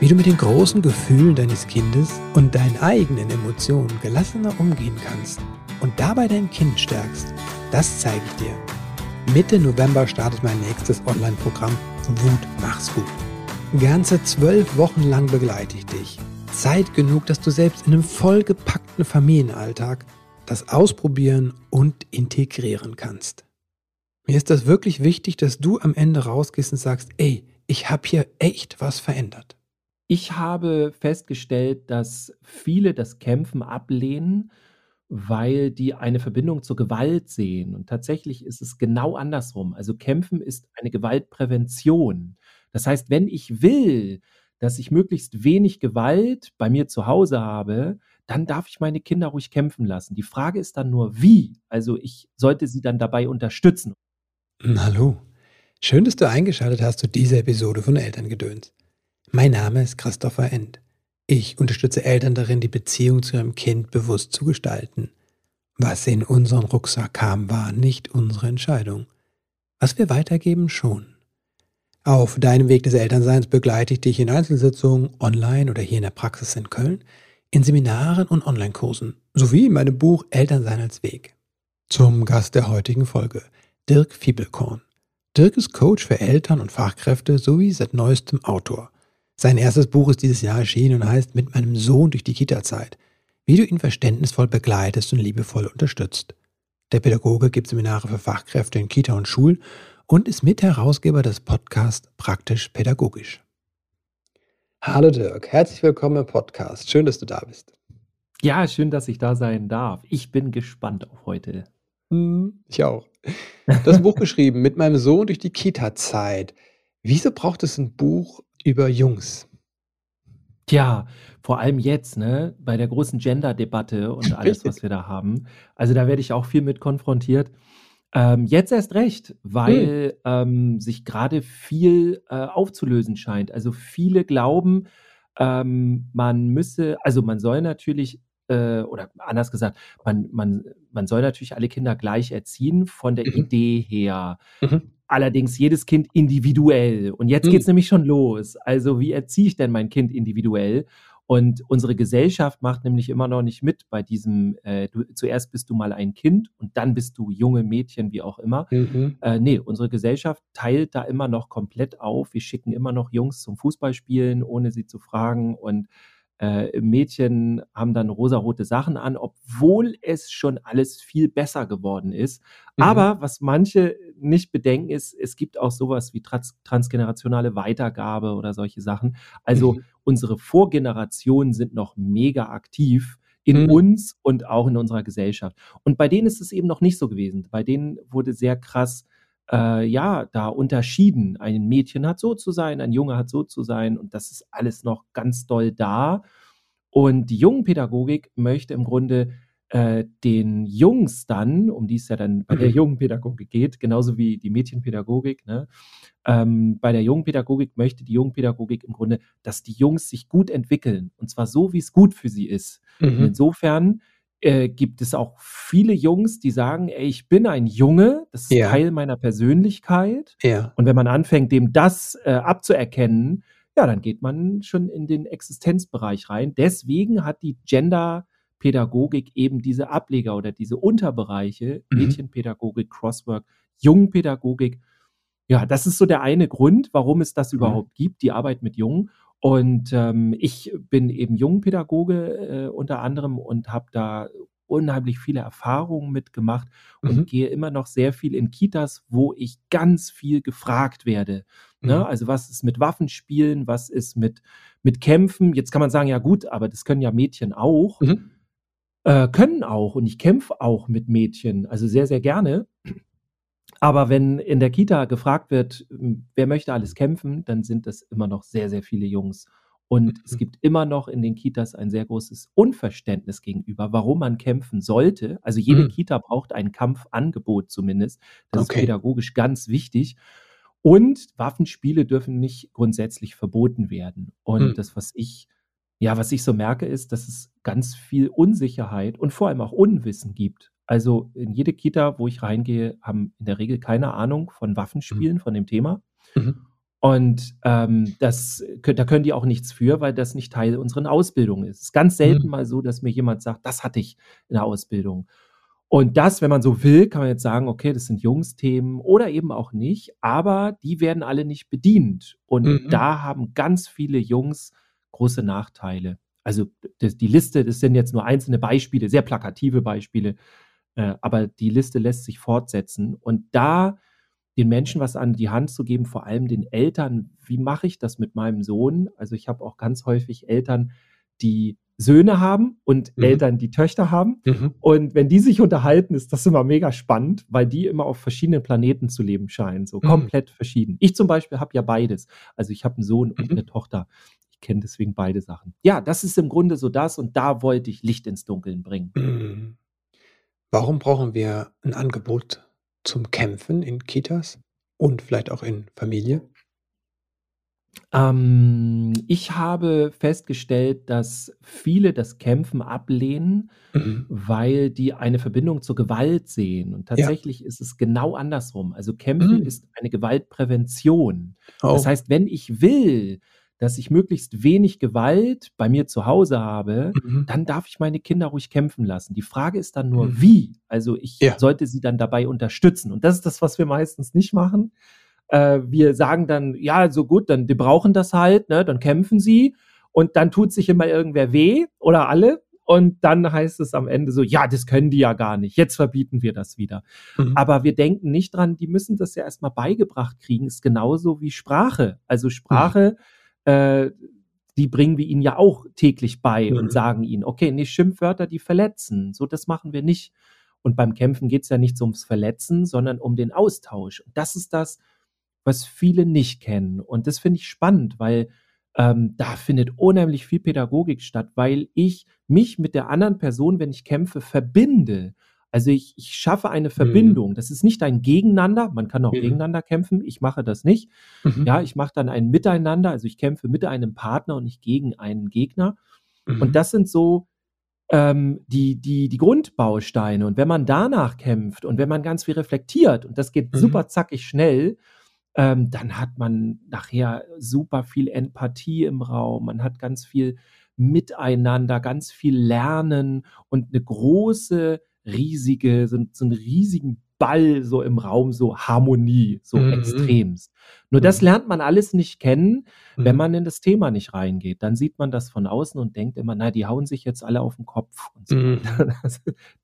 wie du mit den großen Gefühlen deines Kindes und deinen eigenen Emotionen gelassener umgehen kannst und dabei dein Kind stärkst, das zeige ich dir. Mitte November startet mein nächstes Online-Programm Wut mach's gut. Ganze zwölf Wochen lang begleite ich dich. Zeit genug, dass du selbst in einem vollgepackten Familienalltag das ausprobieren und integrieren kannst. Mir ist das wirklich wichtig, dass du am Ende rausgehst und sagst, ey, ich habe hier echt was verändert. Ich habe festgestellt, dass viele das Kämpfen ablehnen, weil die eine Verbindung zur Gewalt sehen. Und tatsächlich ist es genau andersrum. Also Kämpfen ist eine Gewaltprävention. Das heißt, wenn ich will, dass ich möglichst wenig Gewalt bei mir zu Hause habe, dann darf ich meine Kinder ruhig kämpfen lassen. Die Frage ist dann nur, wie? Also ich sollte sie dann dabei unterstützen. Hallo. Schön, dass du eingeschaltet hast zu dieser Episode von Elterngedöns. Mein Name ist Christopher End. Ich unterstütze Eltern darin, die Beziehung zu ihrem Kind bewusst zu gestalten. Was in unseren Rucksack kam, war nicht unsere Entscheidung. Was wir weitergeben, schon. Auf deinem Weg des Elternseins begleite ich dich in Einzelsitzungen, online oder hier in der Praxis in Köln, in Seminaren und Online-Kursen, sowie in meinem Buch Elternsein als Weg. Zum Gast der heutigen Folge, Dirk Fiebelkorn. Dirk ist Coach für Eltern und Fachkräfte sowie seit neuestem Autor. Sein erstes Buch ist dieses Jahr erschienen und heißt Mit meinem Sohn durch die Kita-Zeit, wie du ihn verständnisvoll begleitest und liebevoll unterstützt. Der Pädagoge gibt Seminare für Fachkräfte in Kita und Schulen und ist Mitherausgeber des Podcasts Praktisch Pädagogisch. Hallo Dirk, herzlich willkommen im Podcast. Schön, dass du da bist. Ja, schön, dass ich da sein darf. Ich bin gespannt auf heute. Hm, ich auch. Das Buch geschrieben mit meinem Sohn durch die Kita-Zeit. Wieso braucht es ein Buch über Jungs. Tja, vor allem jetzt, ne, bei der großen Gender-Debatte und alles, was wir da haben. Also da werde ich auch viel mit konfrontiert. Ähm, jetzt erst recht, weil hm. ähm, sich gerade viel äh, aufzulösen scheint. Also viele glauben, ähm, man müsse, also man soll natürlich, äh, oder anders gesagt, man, man, man soll natürlich alle Kinder gleich erziehen von der mhm. Idee her. Mhm. Allerdings jedes Kind individuell. Und jetzt geht es mhm. nämlich schon los. Also wie erziehe ich denn mein Kind individuell? Und unsere Gesellschaft macht nämlich immer noch nicht mit bei diesem, äh, du, zuerst bist du mal ein Kind und dann bist du junge Mädchen, wie auch immer. Mhm. Äh, nee, unsere Gesellschaft teilt da immer noch komplett auf. Wir schicken immer noch Jungs zum Fußballspielen, ohne sie zu fragen. Und äh, Mädchen haben dann rosarote Sachen an, obwohl es schon alles viel besser geworden ist. Mhm. Aber was manche nicht bedenken ist, es gibt auch sowas wie trans transgenerationale Weitergabe oder solche Sachen. Also mhm. unsere Vorgenerationen sind noch mega aktiv in mhm. uns und auch in unserer Gesellschaft. Und bei denen ist es eben noch nicht so gewesen. Bei denen wurde sehr krass äh, ja, da unterschieden. Ein Mädchen hat so zu sein, ein Junge hat so zu sein und das ist alles noch ganz doll da. Und die Jungenpädagogik möchte im Grunde äh, den Jungs dann, um die es ja dann bei der mhm. Jungenpädagogik geht, genauso wie die Mädchenpädagogik, ne? ähm, bei der Jungenpädagogik möchte die Jungenpädagogik im Grunde, dass die Jungs sich gut entwickeln und zwar so, wie es gut für sie ist. Mhm. insofern äh, gibt es auch viele Jungs, die sagen, ey, ich bin ein Junge, das ist ja. Teil meiner Persönlichkeit. Ja. Und wenn man anfängt, dem das äh, abzuerkennen, ja, dann geht man schon in den Existenzbereich rein. Deswegen hat die Gender-Pädagogik eben diese Ableger oder diese Unterbereiche, mhm. Mädchenpädagogik, Crosswork, Jungenpädagogik. Ja, das ist so der eine Grund, warum es das mhm. überhaupt gibt, die Arbeit mit Jungen. Und ähm, ich bin eben Jungpädagoge äh, unter anderem und habe da unheimlich viele Erfahrungen mitgemacht und mhm. gehe immer noch sehr viel in Kitas, wo ich ganz viel gefragt werde. Ne? Mhm. Also was ist mit Waffenspielen, was ist mit, mit Kämpfen? Jetzt kann man sagen, ja gut, aber das können ja Mädchen auch. Mhm. Äh, können auch und ich kämpfe auch mit Mädchen, also sehr, sehr gerne. Aber wenn in der Kita gefragt wird, wer möchte alles kämpfen, dann sind das immer noch sehr, sehr viele Jungs. Und mhm. es gibt immer noch in den Kitas ein sehr großes Unverständnis gegenüber, warum man kämpfen sollte. Also jede mhm. Kita braucht ein Kampfangebot zumindest. Das okay. ist pädagogisch ganz wichtig. Und Waffenspiele dürfen nicht grundsätzlich verboten werden. Und mhm. das, was ich, ja, was ich so merke, ist, dass es ganz viel Unsicherheit und vor allem auch Unwissen gibt. Also in jede Kita, wo ich reingehe, haben in der Regel keine Ahnung von. Waffenspielen, mhm. von dem Thema. Mhm. Und ähm, das, da können die auch nichts für, weil das nicht Teil unserer Ausbildung ist. Es ist ganz selten mhm. mal so, dass mir jemand sagt, das hatte ich in der Ausbildung. Und das, wenn man so will, kann man jetzt sagen, okay, das sind Jungsthemen oder eben auch nicht, aber die werden alle nicht bedient. Und mhm. da haben ganz viele Jungs große Nachteile. Also das, die Liste, das sind jetzt nur einzelne Beispiele, sehr plakative Beispiele, äh, aber die Liste lässt sich fortsetzen. Und da den Menschen was an die Hand zu geben, vor allem den Eltern. Wie mache ich das mit meinem Sohn? Also ich habe auch ganz häufig Eltern, die Söhne haben und mhm. Eltern, die Töchter haben. Mhm. Und wenn die sich unterhalten, ist das immer mega spannend, weil die immer auf verschiedenen Planeten zu leben scheinen, so mhm. komplett verschieden. Ich zum Beispiel habe ja beides. Also ich habe einen Sohn und mhm. eine Tochter. Ich kenne deswegen beide Sachen. Ja, das ist im Grunde so das und da wollte ich Licht ins Dunkeln bringen. Warum brauchen wir ein Angebot zum Kämpfen in Kitas und vielleicht auch in Familie? Ähm, ich habe festgestellt, dass viele das Kämpfen ablehnen, mhm. weil die eine Verbindung zur Gewalt sehen. Und tatsächlich ja. ist es genau andersrum. Also Kämpfen mhm. ist eine Gewaltprävention. Oh. Das heißt, wenn ich will, dass ich möglichst wenig Gewalt bei mir zu Hause habe, mhm. dann darf ich meine Kinder ruhig kämpfen lassen. Die Frage ist dann nur, mhm. wie? Also ich ja. sollte sie dann dabei unterstützen. Und das ist das, was wir meistens nicht machen. Äh, wir sagen dann, ja, so gut, dann die brauchen das halt, ne, dann kämpfen sie und dann tut sich immer irgendwer weh oder alle. Und dann heißt es am Ende so, ja, das können die ja gar nicht. Jetzt verbieten wir das wieder. Mhm. Aber wir denken nicht dran, die müssen das ja erstmal beigebracht kriegen. Ist genauso wie Sprache. Also Sprache mhm äh, die bringen wir ihnen ja auch täglich bei mhm. und sagen ihnen, okay, nicht Schimpfwörter, die verletzen. So, das machen wir nicht. Und beim Kämpfen geht es ja nicht so ums Verletzen, sondern um den Austausch. Und das ist das, was viele nicht kennen. Und das finde ich spannend, weil ähm, da findet unheimlich viel Pädagogik statt, weil ich mich mit der anderen Person, wenn ich kämpfe, verbinde. Also ich, ich schaffe eine mhm. Verbindung. Mhm. Das ist nicht ein Gegeneinander. Man kann auch mhm. gegeneinander kämpfen. Ich mache das nicht. Mhm. Ja, ich mache dann ein Miteinander. Also ich kämpfe mit einem Partner und nicht gegen einen Gegner. Und mhm. das sind so ähm, die, die, die Grundbausteine. Und wenn man danach kämpft und wenn man ganz viel reflektiert, und das geht mhm. super zackig schnell, ähm, dann hat man nachher super viel Empathie im Raum. Man hat ganz viel Miteinander, ganz viel Lernen und eine große riesige, so, so einen riesigen Ball so im Raum, so Harmonie, so mhm. extremst. Nur mhm. das lernt man alles nicht kennen, wenn mhm. man in das Thema nicht reingeht. Dann sieht man das von außen und denkt immer, na, die hauen sich jetzt alle auf den Kopf und so. Mhm.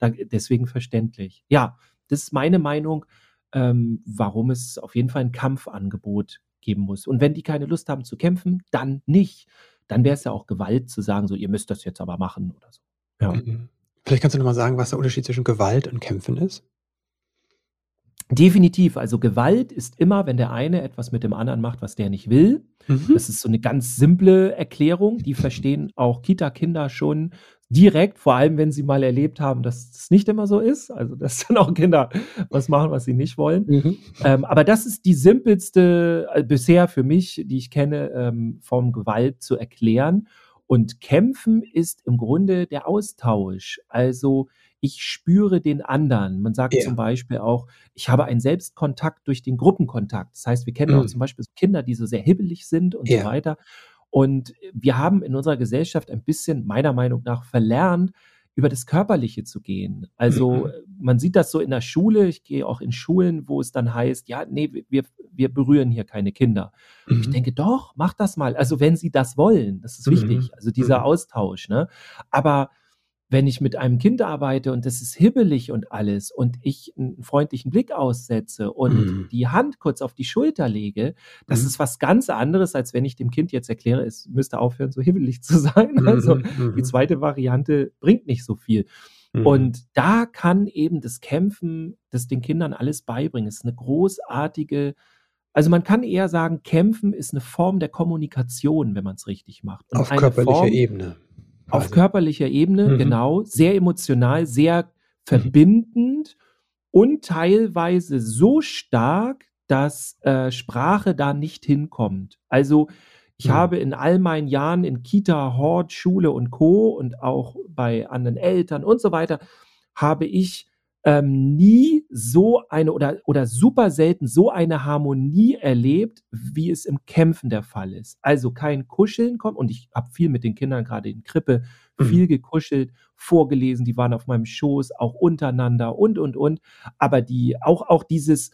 deswegen verständlich. Ja, das ist meine Meinung, ähm, warum es auf jeden Fall ein Kampfangebot geben muss. Und wenn die keine Lust haben zu kämpfen, dann nicht. Dann wäre es ja auch Gewalt zu sagen, so, ihr müsst das jetzt aber machen oder so. Ja. Mhm. Vielleicht kannst du noch mal sagen, was der Unterschied zwischen Gewalt und Kämpfen ist? Definitiv. Also Gewalt ist immer, wenn der eine etwas mit dem anderen macht, was der nicht will. Mhm. Das ist so eine ganz simple Erklärung. Die verstehen auch Kita-Kinder schon direkt, vor allem wenn sie mal erlebt haben, dass es nicht immer so ist. Also dass dann auch Kinder was machen, was sie nicht wollen. Mhm. Ähm, aber das ist die simpelste äh, bisher für mich, die ich kenne, ähm, Form Gewalt zu erklären. Und kämpfen ist im Grunde der Austausch. Also ich spüre den anderen. Man sagt ja. zum Beispiel auch, ich habe einen Selbstkontakt durch den Gruppenkontakt. Das heißt, wir kennen mhm. auch zum Beispiel Kinder, die so sehr hibbelig sind und ja. so weiter. Und wir haben in unserer Gesellschaft ein bisschen, meiner Meinung nach, verlernt, über das Körperliche zu gehen. Also mhm. man sieht das so in der Schule, ich gehe auch in Schulen, wo es dann heißt, ja, nee, wir, wir berühren hier keine Kinder. Mhm. ich denke, doch, mach das mal. Also wenn sie das wollen, das ist mhm. wichtig, also dieser mhm. Austausch. Ne? Aber wenn ich mit einem Kind arbeite und das ist hibbelig und alles und ich einen freundlichen Blick aussetze und mhm. die Hand kurz auf die Schulter lege, das mhm. ist was ganz anderes, als wenn ich dem Kind jetzt erkläre, es müsste aufhören, so hibbelig zu sein. Mhm. Also die mhm. zweite Variante bringt nicht so viel. Mhm. Und da kann eben das Kämpfen, das den Kindern alles beibringen. Es ist eine großartige also man kann eher sagen, Kämpfen ist eine Form der Kommunikation, wenn man es richtig macht. Und auf körperlicher Form, Ebene. Auf quasi. Ebene, mhm. genau. Sehr emotional, sehr verbindend und teilweise so stark, dass äh, Sprache da nicht hinkommt. Also ich mhm. habe in all meinen Jahren in Kita, Hort, Schule und Co. und auch bei anderen Eltern und so weiter, habe ich ähm, nie so eine oder oder super selten so eine Harmonie erlebt, wie es im Kämpfen der Fall ist. Also, kein Kuscheln kommt und ich habe viel mit den Kindern grade in Krippe Mhm. viel gekuschelt, vorgelesen, die waren auf meinem Schoß, auch untereinander und, und, und. Aber die auch auch dieses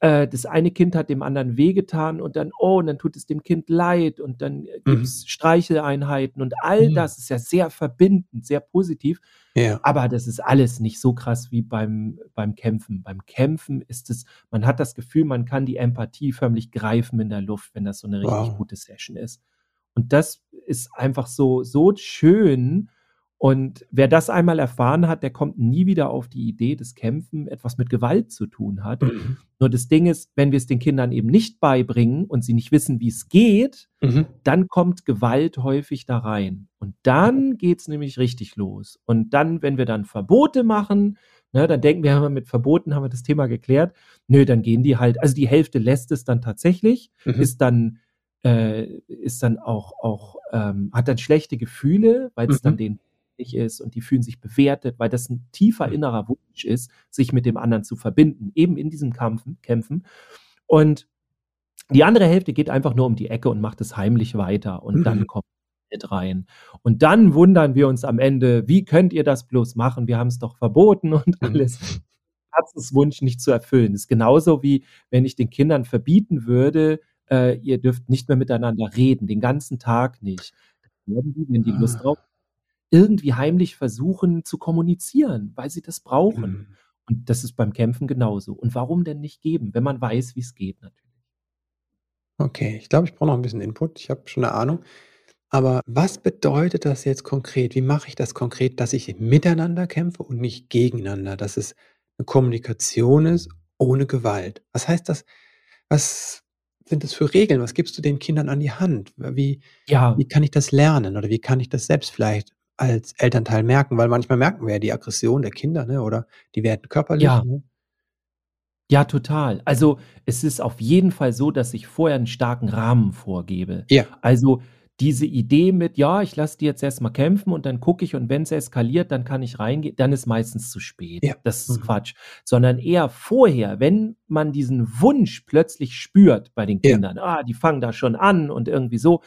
äh, das eine Kind hat dem anderen wehgetan und dann oh, und dann tut es dem Kind leid und dann, äh, Mhm. gibt's Streicheleinheiten und all Mhm. das ist ja sehr verbindend, sehr positiv. Ja. Aber das ist alles nicht so krass wie beim beim Kämpfen. Beim Kämpfen ist es man hat das Gefühl, man kann die Empathie förmlich greifen in der Luft, wenn das so 'ne richtig Wow. gute Session ist. Und das ist einfach so so schön. Und wer das einmal erfahren hat, der kommt nie wieder auf die Idee, dass Kämpfen etwas mit Gewalt zu tun hat. Mhm. Nur das Ding ist, wenn wir's den Kindern eben nicht beibringen und sie nicht wissen, wie's geht, Mhm. dann kommt Gewalt häufig da rein. Und dann geht's nämlich richtig los. Und dann, wenn wir dann Verbote machen, ne, dann denken wir immer, mit Verboten haben wir das Thema geklärt. Nö, dann gehen die halt also die Hälfte lässt es dann tatsächlich, Mhm. ist dann äh, ist dann auch auch ähm, hat dann schlechte Gefühle, weil's dann Mhm. denen peinlich ist und die fühlen sich bewertet, weil das 'n tiefer Mhm. innerer Wunsch ist, sich mit dem anderen zu verbinden, eben in diesem Kampfen Kämpfen. Und die andere Hälfte geht einfach nur um die Ecke und macht es heimlich weiter und dann Mhm. kommt mit rein. Und dann wundern wir uns am Ende: „Wie könnt ihr das bloß machen? Wir haben's doch verboten“ und Mhm. alles. Herzenswunsch nicht zu erfüllen. Ist genauso wie, wenn ich den Kindern verbieten würde, äh, ihr dürft nicht mehr miteinander reden, den ganzen Tag nicht. Dann würden die, wenn die Lust Ah. drauf irgendwie heimlich versuchen zu kommunizieren, weil sie das brauchen. Mhm. Und das ist beim Kämpfen genauso. Und warum denn nicht geben, wenn man weiß, wie's geht natürlich. Okay, ich glaube, ich brauche noch 'n bisschen Input. Ich habe schon 'ne Ahnung. Aber was bedeutet das jetzt konkret? Wie mache ich das konkret, dass ich miteinander kämpfe und nicht gegeneinander, dass es 'ne Kommunikation ist ohne Gewalt? Was heißt das? Was sind das für Regeln? Was gibst du den Kindern an die Hand? Wie Ja. wie kann ich das lernen oder wie kann ich das selbst vielleicht als Elternteil merken? Weil manchmal merken wir ja die Aggression der Kinder, ne, oder die werden körperlich, Ja. ne? Ja, total. Also, es ist auf jeden Fall so, dass ich vorher 'n starken Rahmen vorgebe. Ja. Also, diese Idee mit: „Ja, ich lasse die jetzt erst mal kämpfen und dann gucke ich und wenn's eskaliert, dann kann ich reingehen“, dann ist meistens zu spät. Ja. Das ist Mhm. Quatsch. Sondern eher vorher, wenn man diesen Wunsch plötzlich spürt bei den Ja. Kindern, ah, die fangen da schon an und irgendwie so,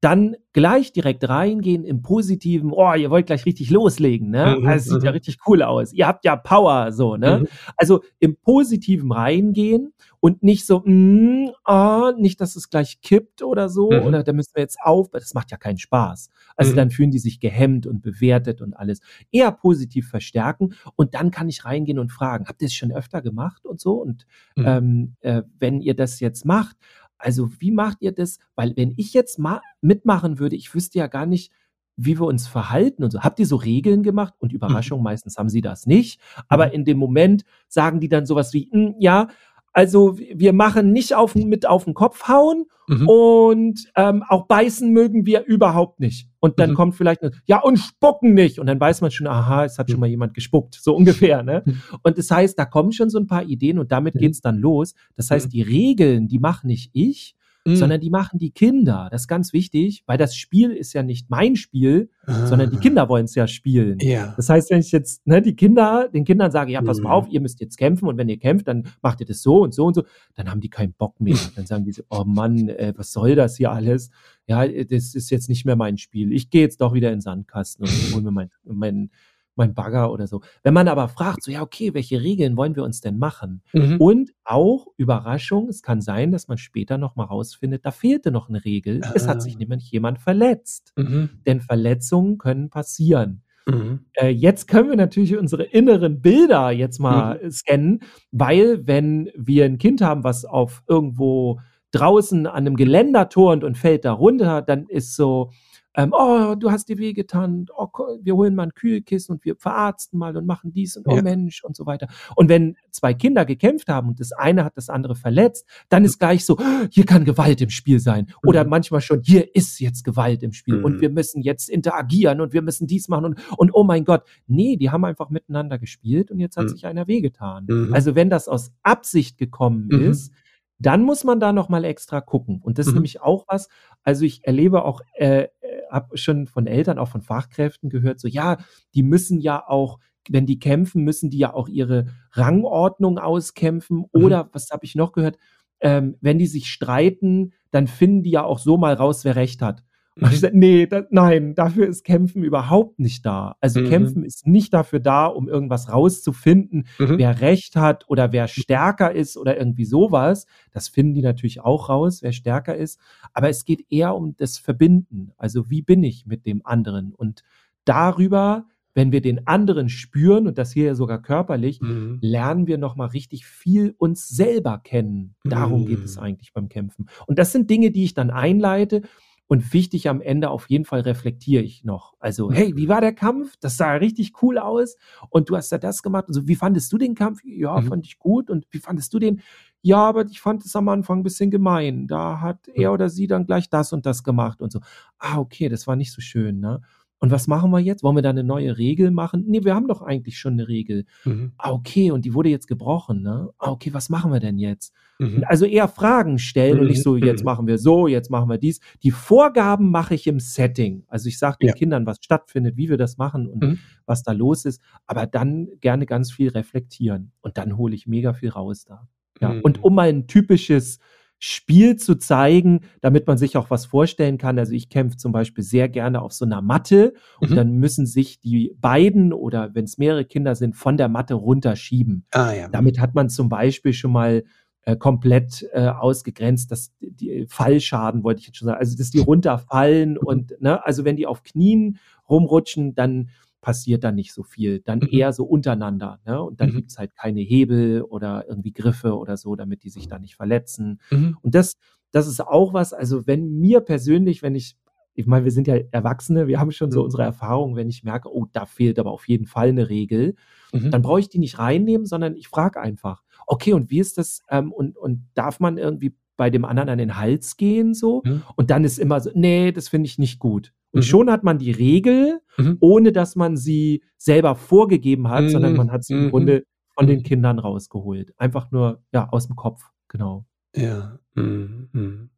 dann gleich direkt reingehen im Positiven: „Oh, ihr wollt gleich richtig loslegen, ne? Mhm, Also, sieht ja mhm. richtig cool aus. Ihr habt ja Power“, so, ne? Mhm. Also, im Positiven reingehen und nicht so: „Hm, ah, nicht, dass es gleich kippt oder so Mhm. oder da müssen wir jetzt auf“ das macht ja keinen Spaß. Also, Mhm. dann fühlen die sich gehemmt und bewertet und alles. Eher positiv verstärken und dann kann ich reingehen und fragen: „Habt ihr's schon öfter gemacht und so? Und, Mhm. ähm, äh, wenn ihr das jetzt macht, also, wie macht ihr das?“ Weil wenn ich jetzt ma mitmachen würde, ich wüsste ja gar nicht, wie wir uns verhalten und so. „Habt ihr so Regeln gemacht?“ Und Mhm. Überraschung, meistens haben sie das nicht. Aber Mhm. in dem Moment sagen die dann so was wie: „Hm, ja, also, wir machen nicht auf mit auf 'n Kopf hauen Mhm. und, ähm, auch beißen mögen wir überhaupt nicht.“ Und dann Mhm. kommt vielleicht 'ne: „Ja, und spucken nicht.“ Und dann weiß man schon, aha, es hat schon Mhm. mal jemand gespuckt, so ungefähr, ne? Mhm. Und das heißt, da kommen schon so 'n paar Ideen und damit geht's dann los. Das heißt, die Regeln, die mache nicht ich, Mhm. sondern die machen die Kinder. Das ist ganz wichtig, weil das Spiel ist ja nicht mein Spiel, sondern die Ah. Kinder wollen's ja spielen. Ja. Das heißt, wenn ich jetzt, ne, die Kinder den Kindern sage: „Ja, pass mal auf, Mhm. ihr müsst jetzt kämpfen und wenn ihr kämpft, dann macht ihr das so und so und so“, dann haben die keinen Bock mehr. Dann sagen die so: „Oh Mann, äh, was soll das hier alles? Ja, äh, das ist jetzt nicht mehr mein Spiel. Ich gehe jetzt doch wieder in 'n Sandkasten und hole mir mein mein mein Bagger oder so.“ Wenn man aber fragt, so: „Ja, okay, welche Regeln wollen wir uns denn machen?“ Mhm. Und auch, Überraschung, es kann sein, dass man später noch mal rausfindet, da fehlte noch 'ne Regel. Es hat sich Ah. nämlich jemand verletzt. Mhm. Denn Verletzungen können passieren. Mhm. Äh, jetzt können wir natürlich unsere inneren Bilder jetzt Mhm. mal, äh, scannen, weil wenn wir 'n Kind haben, was auf irgendwo draußen an 'nem Geländer turnt und fällt da runter, dann ist so, ähm: „Oh, du hast dir wehgetan. Oh, wir holen mal 'n Kühlkissen und wir verarzten mal und machen dies und oh Ja. Mensch“ und so weiter. Und wenn 2 Kinder gekämpft haben und das eine hat das andere verletzt, dann ist gleich so: „Hier kann Gewalt im Spiel sein.“ Oder Mhm. manchmal schon: „Hier ist jetzt Gewalt im Spiel und Mhm. wir müssen jetzt interagieren und wir müssen dies machen und und oh mein Gott.“ Ne, die haben einfach miteinander gespielt und jetzt hat Mhm. sich einer wehgetan. Mhm. Also, wenn das aus Absicht gekommen Mhm. ist, dann muss man da noch mal extra gucken. Und das ist Mhm. nämlich auch was also, ich erlebe auch äh, äh, habe schon von Eltern, auch von Fachkräften gehört, so: „Ja, die müssen ja auch wenn die kämpfen, müssen die ja auch ihre Rangordnung auskämpfen. Mhm. Oder, was habe ich noch gehört? Ähm, wenn die sich streiten, dann finden die ja auch so mal raus, wer recht hat. Und ich Mhm. gesagt, nee, da, nein, dafür ist Kämpfen überhaupt nicht da. Also Mhm. Kämpfen ist nicht dafür da, um irgendwas rauszufinden, Mhm. wer recht hat oder wer stärker ist oder irgendwie sowas. Das finden die natürlich auch raus, wer stärker ist. Aber es geht eher um das Verbinden. Also wie bin ich mit dem anderen? Und darüber, wenn wir den anderen spüren, und das hier ja sogar körperlich, Mhm. lernen wir nochmal richtig viel uns selber kennen. Darum geht es Mhm. eigentlich beim Kämpfen. Und das sind Dinge, die ich dann einleite. Und wichtig am Ende auf jeden Fall reflektiere ich noch. Also, hey, wie war der Kampf? Das sah richtig cool aus. Und du hast ja das gemacht. Und so, wie fandest du den Kampf? Ja, Mhm. fand ich gut. Und wie fandest du den? Ja, aber ich fand es am Anfang ein bisschen gemein. Da hat er oder sie dann gleich das und das gemacht und so. Ah, okay, das war nicht so schön, ne? Und was machen wir jetzt? Wollen wir da eine neue Regel machen? Nee, wir haben doch eigentlich schon eine Regel. Mhm. Ah, okay, und die wurde jetzt gebrochen, ne? Ah, okay, was machen wir denn jetzt? Mhm. Also eher Fragen stellen und nicht so, jetzt Mhm. machen wir so, jetzt machen wir dies. Die Vorgaben mache ich im Setting. Also ich sage den Ja. Kindern, was stattfindet, wie wir das machen und Mhm. was da los ist, aber dann gerne ganz viel reflektieren. Und dann hole ich mega viel raus da. Ja. Und Mhm. um mal ein typisches Spiel zu zeigen, damit man sich auch was vorstellen kann. Also ich kämpfe zum Beispiel sehr gerne auf so einer Matte und Mhm. dann müssen sich die beiden oder wenn es mehrere Kinder sind, von der Matte runterschieben. Ah ja. Damit hat man zum Beispiel schon mal äh, komplett äh, ausgegrenzt, dass die, Fallschaden, wollte ich jetzt schon sagen, also dass die runterfallen Mhm. und, ne, also wenn die auf Knien rumrutschen, dann passiert da nicht so viel. Dann Mhm. eher so untereinander. Ne? Und dann Mhm. gibt's halt keine Hebel oder irgendwie Griffe oder so, damit die sich da nicht verletzen. Mhm. Und das, das ist auch was, also wenn mir persönlich, wenn ich, ich meine, wir sind ja Erwachsene, wir haben schon so Mhm. unsere Erfahrungen, wenn ich merke, oh, da fehlt aber auf jeden Fall eine Regel, Mhm. dann brauche ich die nicht reinnehmen, sondern ich frage einfach, okay, und wie ist das, ähm, und, und darf man irgendwie bei dem anderen an den Hals gehen so? Mhm. Und dann ist immer so, nee, das finde ich nicht gut. Und Mhm. schon hat man die Regel, Mhm. ohne dass man sie selber vorgegeben hat, sondern Mhm. man hat sie im Mhm. Grunde von den Mhm. Kindern rausgeholt. Einfach nur, ja, aus dem Kopf, genau. Ja. Mhm.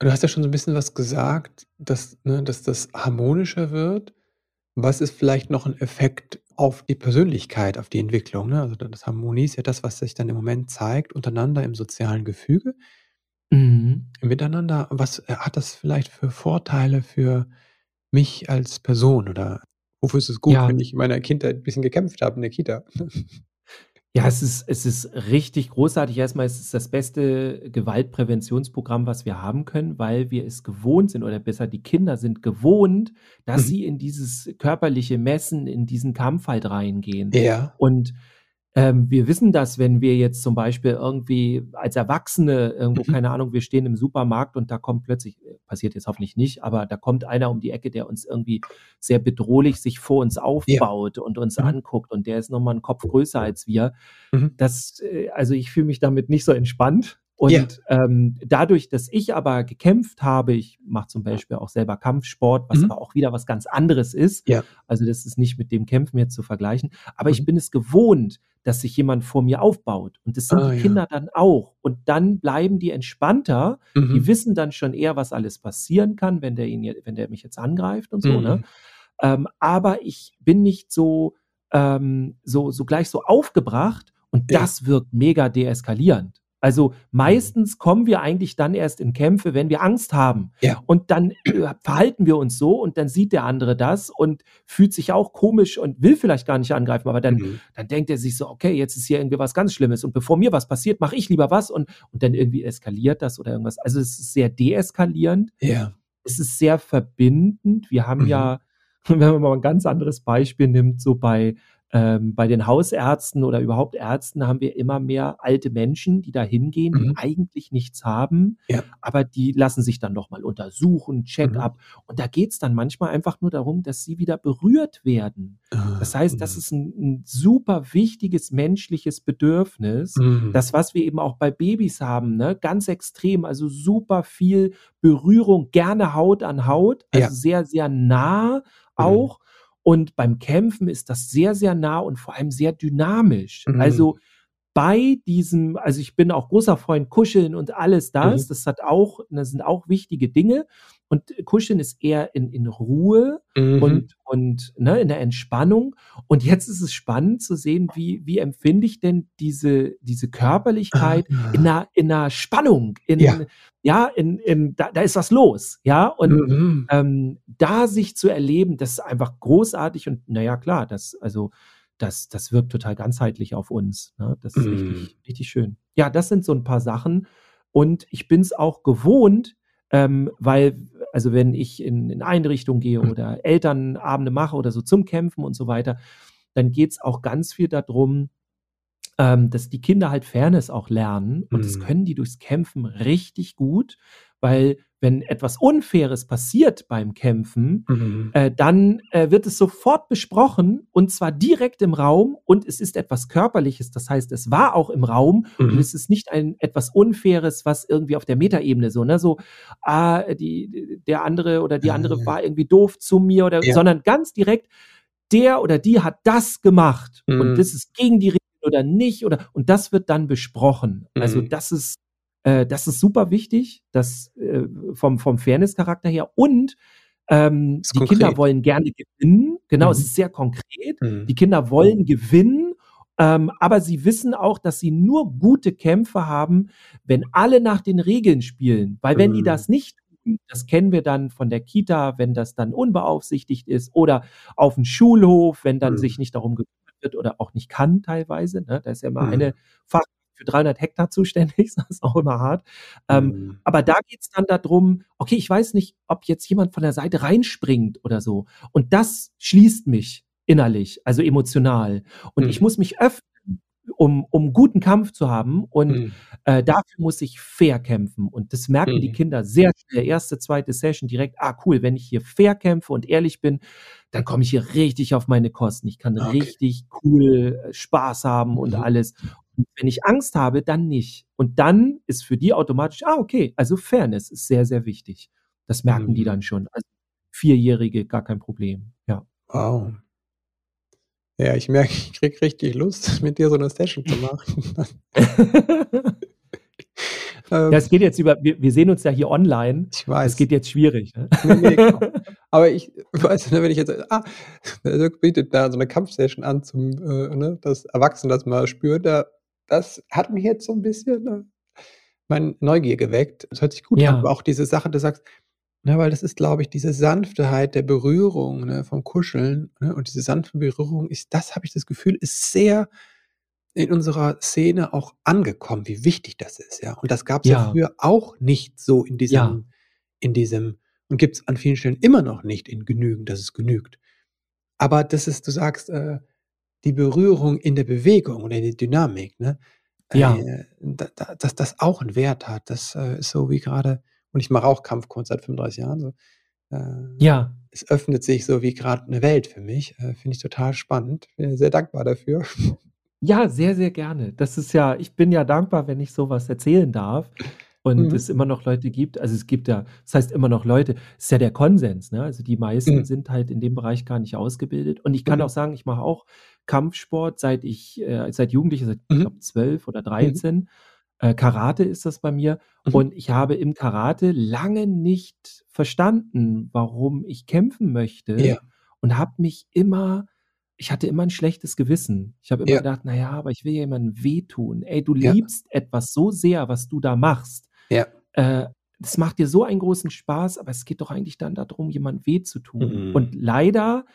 Du hast ja schon so ein bisschen was gesagt, dass ne, dass das harmonischer wird. Was ist vielleicht noch ein Effekt auf die Persönlichkeit, auf die Entwicklung, ne? Also, das Harmonie ist ja das, was sich dann im Moment zeigt untereinander im sozialen Gefüge, Mhm. Miteinander. Was, äh, hat das vielleicht für Vorteile für mich als Person oder wofür ist es gut, Ja. wenn ich in meiner Kindheit 'n bisschen gekämpft habe in der Kita? Ja, es ist es ist richtig großartig. Erstmal ist es das beste Gewaltpräventionsprogramm, was wir haben können, weil wir es gewohnt sind oder besser die Kinder sind gewohnt, dass Mhm. sie in dieses körperliche Messen, in diesen Kampf halt reingehen. Ja. Und, ähm, wir wissen das, wenn wir jetzt zum Beispiel irgendwie als Erwachsene irgendwo, Mhm. keine Ahnung, wir stehen im Supermarkt und da kommt plötzlich äh, passiert jetzt hoffentlich nicht, aber da kommt einer um die Ecke, der uns irgendwie sehr bedrohlich sich vor uns Ja. aufbaut und uns Mhm. anguckt und der ist noch mal 'n Kopf größer als wir. Mhm. Das, äh also, ich fühle mich damit nicht so entspannt. Ja. Und, ähm, dadurch, dass ich aber gekämpft habe ich mache zum Beispiel auch selber Kampfsport, was Mhm. aber auch wieder was ganz anderes ist. Ja. Also, das ist nicht mit dem Kämpfen jetzt zu vergleichen. Aber ich Mhm. bin es gewohnt, dass sich jemand vor mir aufbaut. Und das sind Ah, die ja. Kinder dann auch. Und dann bleiben die entspannter. Die Mhm. wissen dann schon eher, was alles passieren kann, wenn der ihn wenn der mich jetzt angreift und so, ne? Mhm. Ähm, aber ich bin nicht so ähm, so so gleich so aufgebracht und Ja. das wirkt mega deeskalierend. Also, Mhm. meistens kommen wir eigentlich dann erst in Kämpfe, wenn wir Angst haben. Ja. Und dann, äh, verhalten wir uns so und dann sieht der andere das und fühlt sich auch komisch und will vielleicht gar nicht angreifen, aber dann Mhm. dann denkt er sich so: „Okay, jetzt ist hier irgendwie was ganz Schlimmes und bevor mir was passiert, mache ich lieber was“ und und dann irgendwie eskaliert das oder irgendwas. Also, es ist sehr deeskalierend. Ja. Es ist sehr verbindend. Wir haben Mhm. ja wenn man mal 'n ganz anderes Beispiel nimmt, so bei ähm, bei den Hausärzten oder überhaupt Ärzten haben wir immer mehr alte Menschen, die da hingehen, die Mhm. eigentlich nichts haben, Ja. aber die lassen sich dann noch mal untersuchen, Mhm. Check-up. Und da geht's dann manchmal einfach nur darum, dass sie wieder berührt werden. Das Ah, heißt, das mhm. ist 'n 'n super wichtiges menschliches Bedürfnis. Mhm. Das, was wir eben auch bei Babys haben, ne? Ganz extrem, also super viel Berührung, gerne Haut an Haut, also Ja. sehr, sehr nah Mhm. auch. Und beim Kämpfen ist das sehr, sehr nah und vor allem sehr dynamisch. Mhm. Also, bei diesem, also ich bin auch großer Freund Kuscheln und alles das. Mhm. Das hat auch, das sind auch wichtige Dinge. Und Kuscheln ist eher in, in Ruhe Mhm. und, und ne, in der Entspannung. Und jetzt ist es spannend zu sehen, wie, wie empfinde ich denn diese, diese Körperlichkeit Ah. in einer, in einer Spannung, in, Ja. ja, in, in, da, da ist was los, ja, und Mhm. ähm, da sich zu erleben, das ist einfach großartig und naja, klar, das, also, das, das wirkt total ganzheitlich auf uns. Ne? Das ist Mhm. richtig, richtig schön. Ja, das sind so ein paar Sachen. Und ich bin es auch gewohnt, ähm, weil, also wenn ich in, in Einrichtungen gehe Mhm. oder Elternabende mache oder so zum Kämpfen und so weiter, dann geht es auch ganz viel darum, ähm, dass die Kinder halt Fairness auch lernen. Und das Mhm. können die durchs Kämpfen richtig gut, weil wenn etwas Unfaires passiert beim Kämpfen, Mhm. äh, dann äh, wird es sofort besprochen und zwar direkt im Raum und es ist etwas Körperliches. Das heißt, es war auch im Raum und Mhm. es ist nicht ein etwas Unfaires, was irgendwie auf der Metaebene so, ne, so, ah, die, der andere oder die andere Ah. war irgendwie doof zu mir oder, Ja. sondern ganz direkt, der oder die hat das gemacht Mhm. und das ist gegen die Regeln oder nicht oder, und das wird dann besprochen. Also Mhm. das ist, äh, das ist super wichtig, das äh, vom, vom Fairness-Charakter her und ähm, die konkret. Kinder wollen gerne gewinnen. Genau, es Mhm. ist sehr konkret. Mhm. Die Kinder wollen gewinnen, ähm, aber sie wissen auch, dass sie nur gute Kämpfe haben, wenn alle nach den Regeln spielen. Weil wenn die Mhm. das nicht tun, das kennen wir dann von der Kita, wenn das dann unbeaufsichtigt ist oder auf dem Schulhof, wenn dann Mhm. sich nicht darum gekümmert wird oder auch nicht kann teilweise. Ne? Da ist ja immer Mhm. eine Fach für 300 Hektar zuständig, das ist auch immer hart. Ähm, Mhm. aber da geht's dann darum, okay, ich weiß nicht, ob jetzt jemand von der Seite reinspringt oder so. Und das schließt mich innerlich, also emotional. Und Mhm. ich muss mich öffnen, um, um guten Kampf zu haben. Und Mhm. äh, dafür muss ich fair kämpfen. Und das merken die Mhm. Kinder sehr schnell. Erste, zweite Session direkt, ah cool, wenn ich hier fair kämpfe und ehrlich bin, dann komme ich hier richtig auf meine Kosten. Ich kann Okay. richtig cool äh, Spaß haben und Mhm. alles. Und wenn ich Angst habe, dann nicht. Und dann ist für die automatisch, ah, okay, also Fairness ist sehr, sehr wichtig. Das merken die Mhm. dann schon. Also Vierjährige, gar kein Problem. Ja. Wow. Ja, ich merke, ich krieg richtig Lust, mit dir so eine Session zu machen. Ähm, ja, es geht jetzt über, wir, wir sehen uns ja hier online. ich weiß. Es geht jetzt schwierig. Ne? Nee, nee, genau. Aber ich weiß, ne, wenn ich jetzt, ah, der Dirk bietet da so eine Kampfsession an, zum, äh, ne, dass Erwachsene das mal spüren, da, das hat mich jetzt so ein bisschen äh, mein Neugier geweckt. Das hört sich gut Ja. an, aber auch diese Sache, du sagst, ne, weil das ist, glaube ich, diese Sanftheit der Berührung, ne, vom Kuscheln, ne, und diese sanfte Berührung ist, das habe ich das Gefühl, ist sehr in unserer Szene auch angekommen, wie wichtig das ist, ja. Und das gab es ja. Ja. früher auch nicht so in diesem, Ja. in diesem, und gibt es an vielen Stellen immer noch nicht in genügend, dass es genügt. Aber das ist, du sagst, äh, die Berührung in der Bewegung oder in der Dynamik, ne? Ja. Äh, da, da, dass das auch einen Wert hat. Das äh, ist so wie gerade, und ich mache auch Kampfkunst seit 35 Jahren. So, äh, Ja. Es öffnet sich so wie gerade eine Welt für mich. Äh, Finde ich total spannend. Bin sehr dankbar dafür. Ja, sehr, sehr gerne. Das ist ja, ich bin ja dankbar, wenn ich sowas erzählen darf und Mhm. es immer noch Leute gibt. Also es gibt ja, das heißt immer noch Leute, es ist ja der Konsens, ne? Also die meisten Mhm. sind halt in dem Bereich gar nicht ausgebildet. Und ich kann Mhm. auch sagen, ich mache auch Kampfsport, seit ich, äh, seit Jugendlicher, seit ich Mhm. glaube 12 oder 13. Äh, Karate ist das bei mir. Mhm. Und ich habe im Karate lange nicht verstanden, warum ich kämpfen möchte Ja. und habe mich immer ich hatte immer ein schlechtes Gewissen. Ich habe immer Ja. gedacht: „Na ja, aber ich will ja jemandem wehtun.“ Ey, du Ja. liebst etwas so sehr, was du da machst. Ja. Äh, das macht dir so einen großen Spaß, aber es geht doch eigentlich dann darum, jemandem weh zu tun. Mhm. Und leider,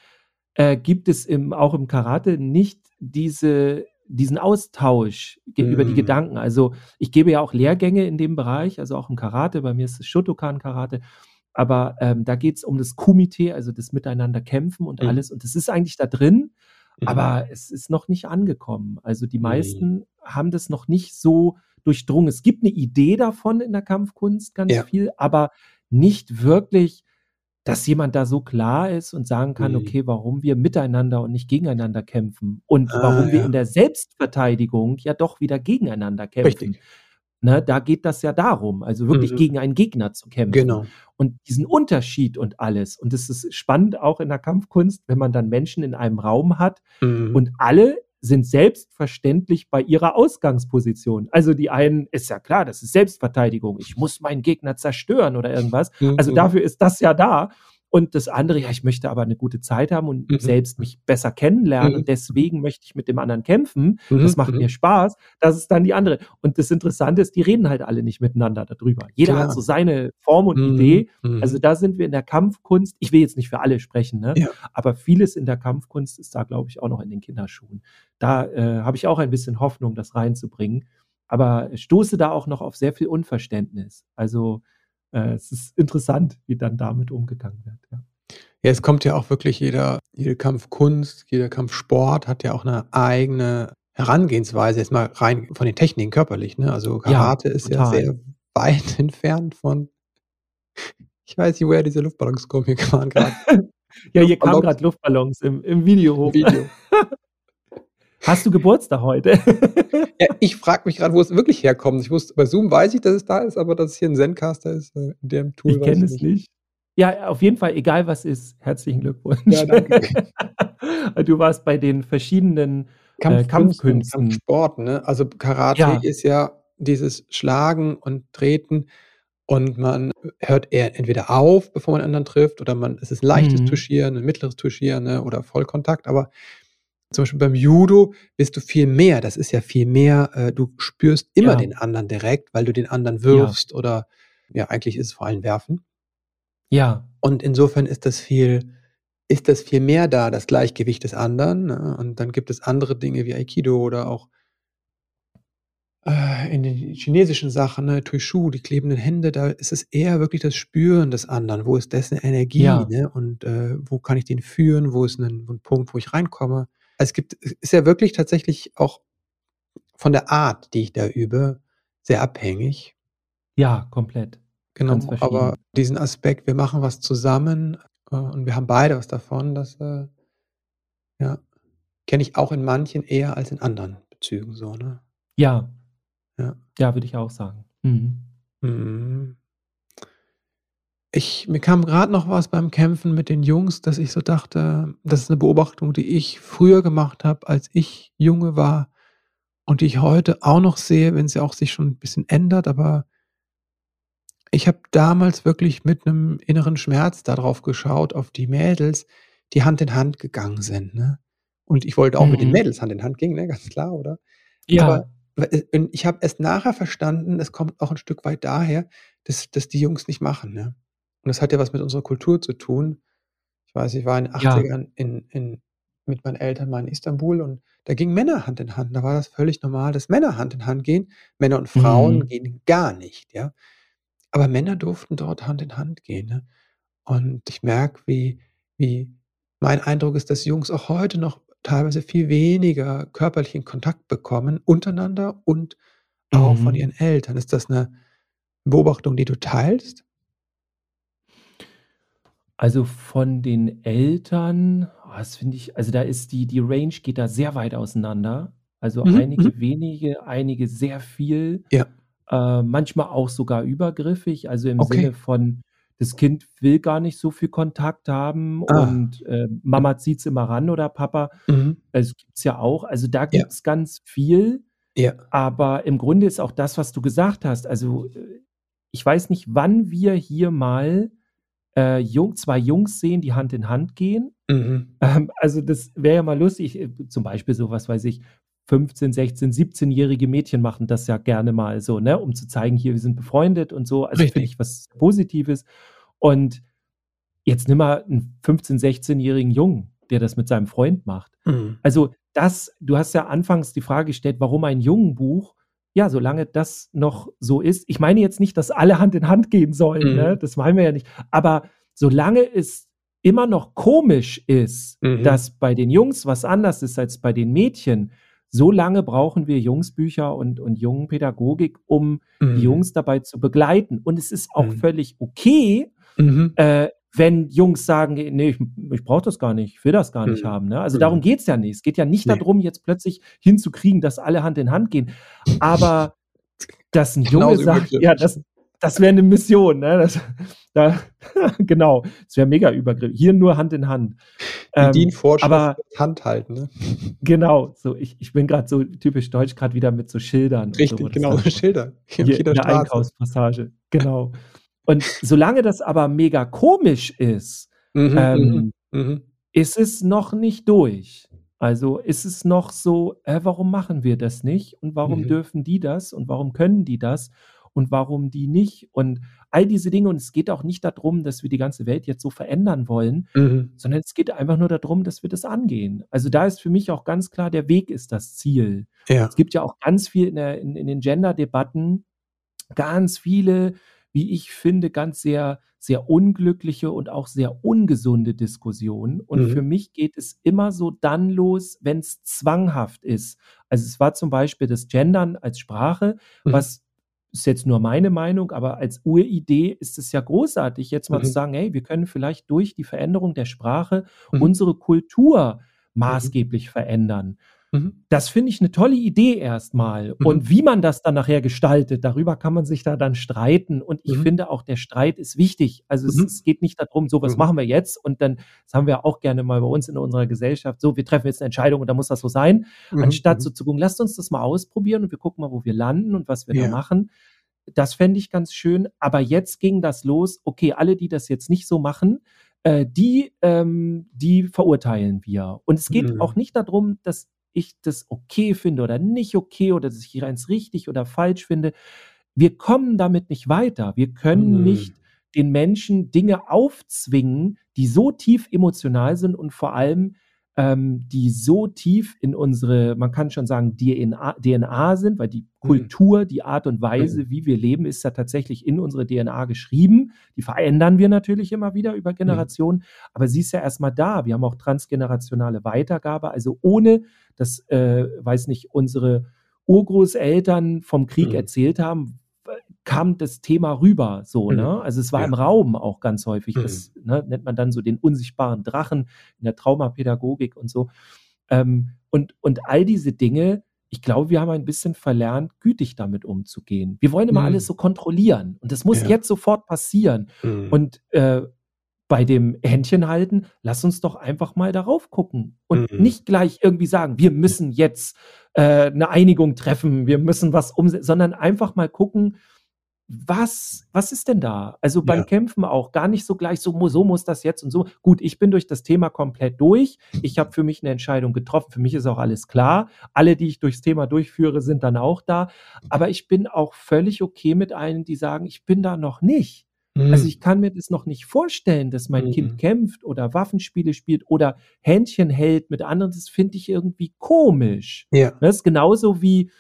äh, gibt es im auch im Karate nicht diese diesen Austausch ge über die Mhm. Gedanken. Also, ich gebe ja auch Lehrgänge in dem Bereich, also auch im Karate. Bei mir ist es Shotokan-Karate. Aber, ähm, da geht's um das Kumite, also das Miteinander kämpfen und Mhm. alles. Und das ist eigentlich da drin, Mhm. aber es ist noch nicht angekommen. Also, die Mhm. meisten haben das noch nicht so durchdrungen. Es gibt 'ne Idee davon in der Kampfkunst ganz Ja. viel, aber nicht wirklich, dass jemand da so klar ist und sagen kann. „Okay, warum wir miteinander und nicht gegeneinander kämpfen und Ah, warum wir ja. in der Selbstverteidigung ja doch wieder gegeneinander kämpfen.“ Richtig. Ne, da geht das ja darum, also wirklich Mhm. gegen einen Gegner zu kämpfen. Genau. Und diesen Unterschied und alles. Und das ist spannend auch in der Kampfkunst, wenn man dann Menschen in einem Raum hat Mhm. und alle sind selbstverständlich bei ihrer Ausgangsposition. Also die einen, ist ja klar, das ist Selbstverteidigung, ich muss meinen Gegner zerstören oder irgendwas. Also Mhm. dafür ist das ja da. Und das andere, ja, ich möchte aber eine gute Zeit haben und Mhm. selbst mich besser kennenlernen Mhm. deswegen möchte ich mit dem anderen kämpfen. Mhm, Das macht mhm. mir Spaß. Das ist dann die andere. Und das Interessante ist, die reden halt alle nicht miteinander darüber. Jeder Klar. hat so seine Form und Mhm, Idee. mhm. Also da sind wir in der Kampfkunst. Ich will jetzt nicht für alle sprechen, ne? Ja. aber vieles in der Kampfkunst ist da, glaube ich, auch noch in den Kinderschuhen. Da äh, habe ich auch ein bisschen Hoffnung, das reinzubringen. Aber stoße da auch noch auf sehr viel Unverständnis. Also äh, es ist interessant, wie dann damit umgegangen wird. Ja. Ja, es kommt ja auch wirklich jeder, jede Kampfkunst, jeder Kampfsport hat ja auch eine eigene Herangehensweise, jetzt mal rein von den Techniken körperlich. Ne? Also Ja, Karate ist ja sehr weit entfernt von. Ich weiß nicht, woher diese Luftballons kommen. Hier waren gerade Ja, hier kamen gerade Luftballons im, im Video hoch. Video. Hast du Geburtstag heute? Ja, ich frage mich gerade, wo es wirklich herkommt. Ich wusste, bei Zoom weiß ich, dass es da ist, aber dass es hier ein Zencaster ist, äh, in dem Tool Ich kenne es nicht. Ja, auf jeden Fall, egal was ist, herzlichen Glückwunsch. Ja, danke. du warst bei den verschiedenen äh, Kampfkünsten, Kampfkünsten. Kampfsporten, ne? Also Karate Ja, ist ja dieses Schlagen und Treten und man hört eher entweder auf, bevor man anderen trifft, oder man, es ist ein leichtes mhm. Touchieren, ein mittleres Touchieren, ne? Oder Vollkontakt. Aber zum Beispiel beim Judo bist du viel mehr. Das ist ja viel mehr, äh, du spürst immer Ja, den anderen direkt, weil du den anderen ja, wirfst oder ja, eigentlich ist es vor allem Werfen. ja, Und insofern ist das viel, ist das viel mehr da, das Gleichgewicht des anderen. Ne? Und dann gibt es andere Dinge wie Aikido oder auch äh, in den chinesischen Sachen, ne, Tuishu, die klebenden Hände, da ist es eher wirklich das Spüren des anderen. Wo ist dessen Energie, ja, ne? Und äh, wo kann ich den führen? Wo ist ein, ein Punkt, wo ich reinkomme? Es gibt, ist ja wirklich tatsächlich auch von der Art, die ich da übe, sehr abhängig. ja, komplett. Genau, aber diesen Aspekt, wir machen was zusammen äh, und wir haben beide was davon, das äh, ja, kenne ich auch in manchen eher als in anderen Bezügen so, ne? Ja, Ja. ja, würde ich auch sagen. Mhm. Mhm. Ich, mir kam gerade noch was beim Kämpfen mit den Jungs, dass ich so dachte, das ist eine Beobachtung, die ich früher gemacht habe, als ich Junge war und die ich heute auch noch sehe, wenn sie auch sich schon ein bisschen ändert, aber ich habe damals wirklich mit einem inneren Schmerz darauf geschaut, auf die Mädels, die Hand in Hand gegangen sind, ne? Und ich wollte auch mit den Mhm. Mädels Hand in Hand gehen, ne, ganz klar, oder? Ja, Aber äh, ich habe erst nachher verstanden, es kommt auch ein Stück weit daher, dass dass die Jungs nicht machen, ne? Und das hat ja was mit unserer Kultur zu tun. Ich weiß, ich war in den ja, 80ern in in mit meinen Eltern mal in Istanbul und da gingen Männer Hand in Hand. Da war das völlig normal, dass Männer Hand in Hand gehen. Männer und Frauen mhm. gehen gar nicht, ja? Aber Männer durften dort Hand in Hand gehen, ne? Und ich merke, wie wie mein Eindruck ist, dass Jungs auch heute noch teilweise viel weniger körperlichen Kontakt bekommen untereinander und auch von Mhm. ihren Eltern. Ist das 'ne Beobachtung, die du teilst? Also, von den Eltern, oh, das finde ich also, da ist die die Range geht da sehr weit auseinander. Also, Mhm, mhm. einige wenige, einige sehr viel, Ja. äh, manchmal auch sogar übergriffig, also, im Okay. Sinne von, das Kind will gar nicht so viel Kontakt haben Ah. und, äh, Mama zieht's immer ran oder Papa. Mhm. Das gibt's ja auch. Also, da Ja. gibt's ganz viel, Ja. aber im Grunde ist auch das, was du gesagt hast also, äh, ich weiß nicht, wann wir hier mal, äh, Jung 2 Jungs sehen, die Hand in Hand gehen. Mhm. Ähm, also, das wäre ja mal lustig, äh, zum Beispiel so, was weiß ich, 15, 16, 17-jährige Mädchen machen das ja gerne mal so, ne, um zu zeigen: „Hier, wir sind befreundet“ und so. Also, finde ich was Positives. Und jetzt nimm mal 'n 15, 16-jährigen Jungen, der das mit seinem Freund macht. Mhm. Also, das du hast ja anfangs die Frage gestellt, warum ein Jungenbuch? Ja, solange das noch so ist ich meine jetzt nicht, dass alle Hand in Hand gehen sollen, ne? Mhm. Das meinen wir ja nicht. Aber solange es immer noch komisch ist, Mhm. dass bei den Jungs was anders ist als bei den Mädchen, so lange brauchen wir Jungsbücher und und Jungenpädagogik, um die Mhm. Jungs dabei zu begleiten. Und es ist auch Mhm. völlig okay, Mhm. äh, wenn Jungs sagen: „Ne, ich ich brauche das gar nicht, ich will das gar nicht Mhm. haben“, ne? Also, darum Mhm. geht's ja nicht. Es geht ja nicht Ne. darum, jetzt plötzlich hinzukriegen, dass alle Hand in Hand gehen. Aber dass 'n Junge Genauso sagt ja, das das wäre 'ne Mission, ne? Das Da, genau, es wäre mega übergriffig. Hier nur Hand in Hand. Ähm, die Vorschrift Hand halten, ne? Genau, so ich, ich bin gerade so typisch deutsch, gerade wieder mit so Schildern. Richtig, so, genau, Schilder. Hier, hier in der Straße. Einkaufspassage, genau. Und solange das aber mega komisch ist, mhm, ähm, mhm, mhm. ist es noch nicht durch. Also ist es noch so, äh, warum machen wir das nicht? Und warum mhm. dürfen die das? Und warum können die das? Und warum die nicht? Und all diese Dinge. Und es geht auch nicht darum, dass wir die ganze Welt jetzt so verändern wollen, mhm. sondern es geht einfach nur darum, dass wir das angehen. Also da ist für mich auch ganz klar, der Weg ist das Ziel. Ja. Es gibt ja auch ganz viel in, der, in, in den Gender-Debatten, ganz viele wie ich finde, ganz sehr, sehr unglückliche und auch sehr ungesunde Diskussionen. Und mhm. für mich geht es immer so dann los, wenn es zwanghaft ist. Also es war zum Beispiel das Gendern als Sprache, mhm. was ist jetzt nur meine Meinung, aber als Uridee ist es ja großartig, jetzt mal mhm. zu sagen, hey, wir können vielleicht durch die Veränderung der Sprache mhm. unsere Kultur mhm. maßgeblich verändern. Mhm. Das finde ich eine tolle Idee erstmal. Mhm. Und wie man das dann nachher gestaltet, darüber kann man sich da dann streiten. Und ich mhm. finde auch, der Streit ist wichtig. Also es, mhm. es geht nicht darum, so was mhm. machen wir jetzt. Und dann, das haben wir auch gerne mal bei uns in unserer Gesellschaft, so, wir treffen jetzt eine Entscheidung und da muss das so sein. Mhm. Anstatt so zu gucken, lasst uns das mal ausprobieren und wir gucken mal, wo wir landen und was wir ja. da machen. Das fände ich ganz schön. Aber jetzt ging das los. Okay, alle, die das jetzt nicht so machen, äh, die, ähm, die verurteilen wir. Und es geht mhm. auch nicht darum, dass ich das okay finde oder nicht okay oder dass ich eins richtig oder falsch finde. Wir kommen damit nicht weiter. Wir können mhm. nicht den Menschen Dinge aufzwingen, die so tief emotional sind und vor allem ähm, die so tief in unsere, man kann schon sagen, DNA, DNA sind, weil die mhm. Kultur, die Art und Weise, mhm. wie wir leben, ist ja tatsächlich in unsere DNA geschrieben. Die verändern wir natürlich immer wieder über Generationen, mhm. aber sie ist ja erstmal da. Wir haben auch transgenerationale Weitergabe, also ohne, dass, äh, weiß nicht, unsere Urgroßeltern vom Krieg mhm. erzählt haben, kam das Thema rüber, so, mhm. ne? Also es war ja. im Raum auch ganz häufig. Mhm. Das ne, nennt man dann so den unsichtbaren Drachen in der Traumapädagogik und so. Ähm, und, und all diese Dinge, ich glaube, wir haben ein bisschen verlernt, gütig damit umzugehen. Wir wollen immer mhm. alles so kontrollieren und das muss ja. jetzt sofort passieren. Mhm. Und äh, bei dem Händchen halten, lass uns doch einfach mal darauf gucken und mhm. nicht gleich irgendwie sagen, wir müssen jetzt äh, eine Einigung treffen, wir müssen was umsetzen, sondern einfach mal gucken, was, was ist denn da? Also beim ja. Kämpfen auch gar nicht so gleich, so, so muss das jetzt und so. Gut, ich bin durch das Thema komplett durch. Ich habe für mich eine Entscheidung getroffen. Für mich ist auch alles klar. Alle, die ich durchs Thema durchführe, sind dann auch da. Aber ich bin auch völlig okay mit allen, die sagen, ich bin da noch nicht. Also mhm. Also ich kann mir das noch nicht vorstellen, dass mein mhm. Kind kämpft oder Waffenspiele spielt oder Händchen hält mit anderen. Das finde ich irgendwie komisch. Ja. Das ist genauso wie,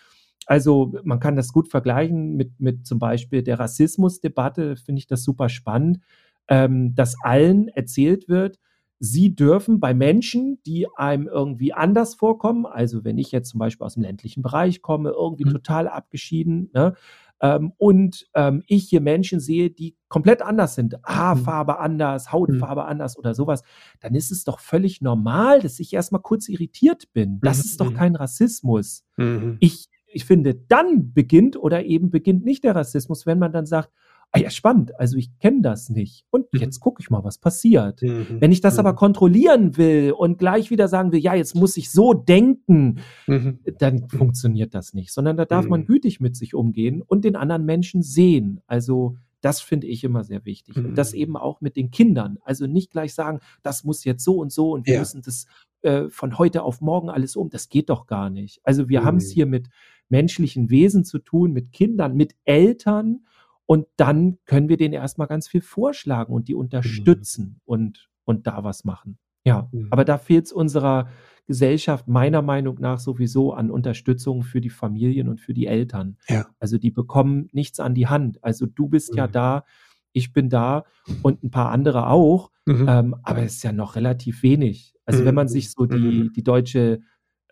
also man kann das gut vergleichen mit, mit zum Beispiel der Rassismusdebatte, finde ich das super spannend, ähm, dass allen erzählt wird, sie dürfen bei Menschen, die einem irgendwie anders vorkommen, also wenn ich jetzt zum Beispiel aus dem ländlichen Bereich komme, irgendwie mhm. total abgeschieden, ne, ähm, und ähm, ich hier Menschen sehe, die komplett anders sind, Haarfarbe anders, Hautfarbe mhm. anders oder sowas, dann ist es doch völlig normal, dass ich erstmal kurz irritiert bin. Das mhm. ist doch mhm. kein Rassismus. Mhm. Ich, ich finde, dann beginnt oder eben beginnt nicht der Rassismus, wenn man dann sagt, ah ja, spannend, also ich kenne das nicht. Und mhm. jetzt gucke ich mal, was passiert. Mhm. Wenn ich das mhm. aber kontrollieren will und gleich wieder sagen will, ja, jetzt muss ich so denken, mhm. dann mhm. funktioniert das nicht, sondern da darf man mhm. gütig mit sich umgehen und den anderen Menschen sehen. Also das finde ich immer sehr wichtig. Und das eben auch mit den Kindern. Also nicht gleich sagen, das muss jetzt so und so und wir ja. müssen das äh, von heute auf morgen alles um. Das geht doch gar nicht. Also wir haben es hier mit menschlichen Wesen zu tun, mit Kindern, mit Eltern und dann können wir denen erstmal ganz viel vorschlagen und die mhm. unterstützen mhm. und, und da was machen. Ja, mhm. aber da fehlt es unserer Gesellschaft meiner Meinung nach sowieso an Unterstützung für die Familien und für die Eltern. Ja. Also die bekommen nichts an die Hand. Also du bist mhm. ja da, ich bin da und ein paar andere auch, mhm. ähm, aber es ist ja noch relativ wenig. Also wenn man sich so die, mhm. die deutsche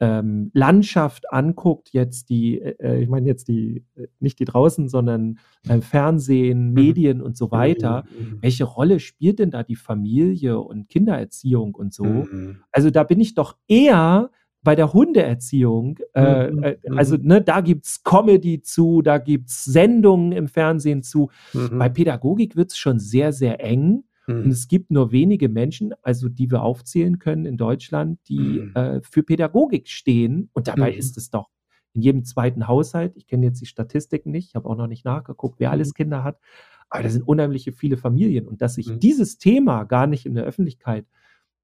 ähm, Landschaft anguckt, jetzt die, äh, äh, ich meine jetzt die, äh, nicht die draußen, sondern äh, Fernsehen, mhm. Medien und so weiter, mhm, mhm. welche Rolle spielt denn da die Familie und Kindererziehung und so? Mhm. Also da bin ich doch eher bei der Hundeerziehung, äh, Mhm, äh, mhm. also ne, da gibt's Comedy zu, da gibt's Sendungen im Fernsehen zu. Bei Mhm. Pädagogik wird's schon sehr, sehr eng und Mhm. es gibt nur wenige Menschen, also die wir aufzählen können in Deutschland, die, Mhm. äh, für Pädagogik stehen und dabei Mhm. ist es doch in jedem zweiten Haushalt ich kenne jetzt die Statistiken nicht, ich habe auch noch nicht nachgeguckt, wer Mhm. alles Kinder hat, aber da sind unheimliche viele Familien und dass sich Mhm. dieses Thema gar nicht in der Öffentlichkeit